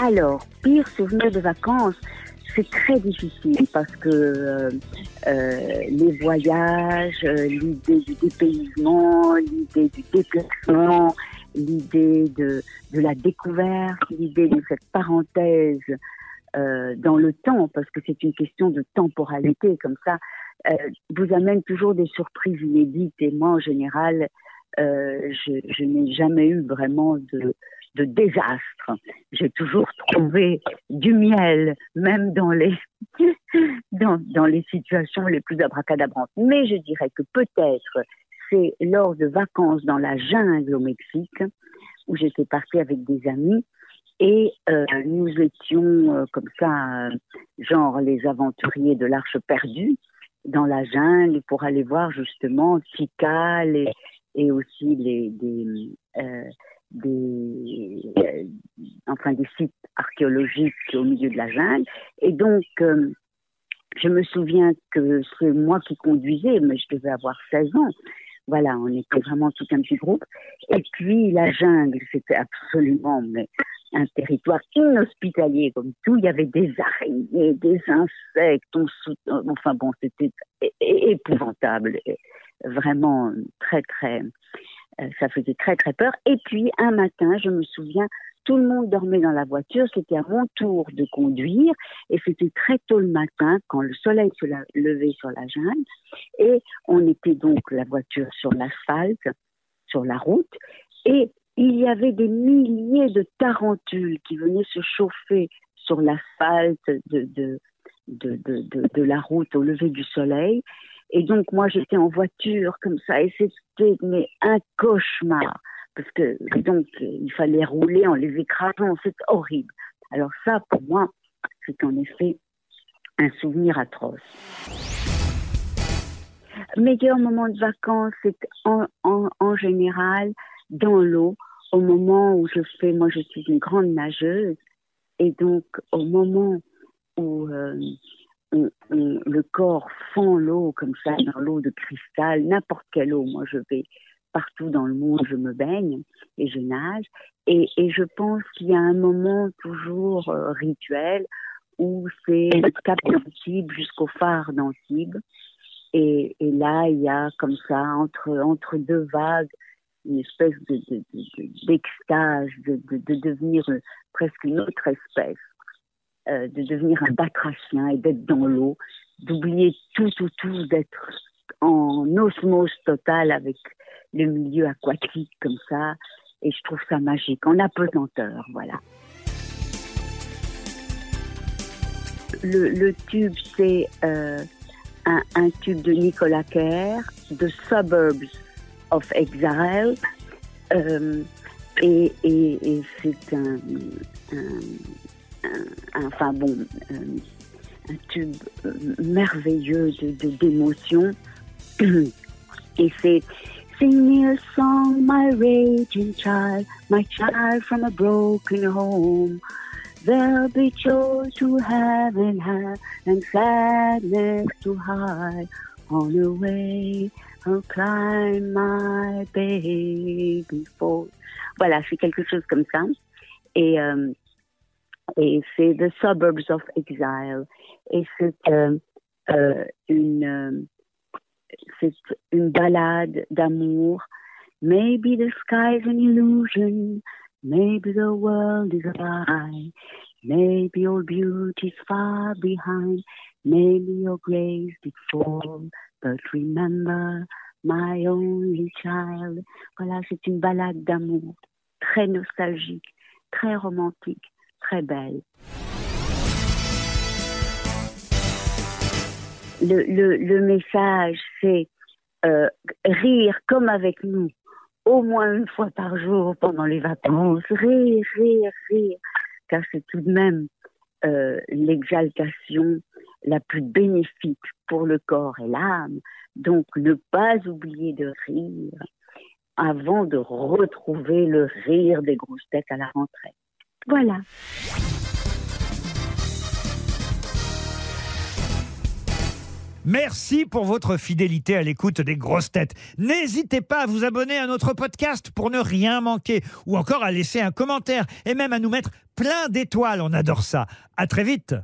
Alors, pire souvenir de vacances, c'est très difficile parce que euh, euh, les voyages, euh, l'idée du dépaysement, l'idée du déplacement, l'idée de, de la découverte, l'idée de cette parenthèse dans le temps, parce que c'est une question de temporalité, comme ça, vous amène toujours des surprises inédites. Et moi, en général, je n'ai jamais eu vraiment de, de désastre. J'ai toujours trouvé du miel, même dans les, dans, dans les situations les plus abracadabrantes. Mais je dirais que peut-être c'est lors de vacances dans la jungle au Mexique, où j'étais partie avec des amis, et euh, nous étions euh, comme ça, genre les aventuriers de l'Arche perdue, dans la jungle pour aller voir justement Tikal et, et aussi les, euh, des, euh, enfin des sites archéologiques au milieu de la jungle. Et donc, euh, je me souviens que c'est moi qui conduisais, mais je devais avoir 16 ans. Voilà, on était vraiment tout un petit groupe. Et puis la jungle, c'était absolument un territoire inhospitalier comme tout. Il y avait des araignées, des insectes. Enfin bon, c'était épouvantable. Vraiment très, très. Euh, Ça faisait très, très peur. Et puis un matin, je me souviens, tout le monde dormait dans la voiture. C'était à mon tour de conduire. Et c'était très tôt le matin quand le soleil se levait sur la jungle. Et on était donc la voiture sur l'asphalte, sur la route. Et il y avait des milliers de tarentules qui venaient se chauffer sur l'asphalte de, de la route au lever du soleil. Et donc, moi, j'étais en voiture comme ça, et c'était un cauchemar. Parce que, donc, il fallait rouler en les écrasant, c'est horrible. Alors ça, pour moi, c'est en effet un souvenir atroce. Meilleur moment de vacances, c'est en général dans l'eau, au moment où je fais, moi je suis une grande nageuse, et donc au moment où euh, on- on- le corps fond l'eau comme ça, dans l'eau de cristal, n'importe quelle eau, moi je vais partout dans le monde, je me baigne et je nage, et, et je pense qu'il y a un moment toujours euh, rituel où c'est le cap d'Antibes jusqu'au phare d'Antibes, et, et là il y a comme ça entre entre deux vagues une espèce de, de, de- de- d'extase, de, de, de devenir euh, presque une autre espèce, euh, de devenir un batracien et d'être dans l'eau, d'oublier tout, tout, tout, d'être en osmose totale avec le milieu aquatique comme ça. Et je trouve ça magique, en apesanteur, voilà. Le, le tube, c'est euh, un, un tube de Nicolas Kerr, de Suburbs of Exile. Euh, et et, c'est un, un- enfin bon, euh, un tube euh, merveilleux de et c'est Sing me a song, my raging child, my child from a broken home. There'll be joy to have and have, and sadness to hide. On the way, I'll climb my baby fall. Voilà, c'est quelque chose comme ça. Et, euh, et c'est The Suburbs of Exile. Et c'est euh, euh, une, euh, une balade d'amour. Maybe the sky's an illusion. Maybe the world is a lie. Maybe all beauty's far behind. Maybe your grace did fall. But remember, my only child. Voilà, c'est une balade d'amour. Très nostalgique, très romantique, très belle. Le, message, c'est euh, rire comme avec nous, au moins une fois par jour pendant les vacances. Rire, rire, rire. Car c'est tout de même euh, l'exaltation la plus bénéfique pour le corps et l'âme. Donc, ne pas oublier de rire avant de retrouver le rire des grosses têtes à la rentrée. Voilà. Merci pour votre fidélité à l'écoute des grosses têtes. N'hésitez pas à vous abonner à notre podcast pour ne rien manquer ou encore à laisser un commentaire et même à nous mettre plein d'étoiles. On adore ça. À très vite.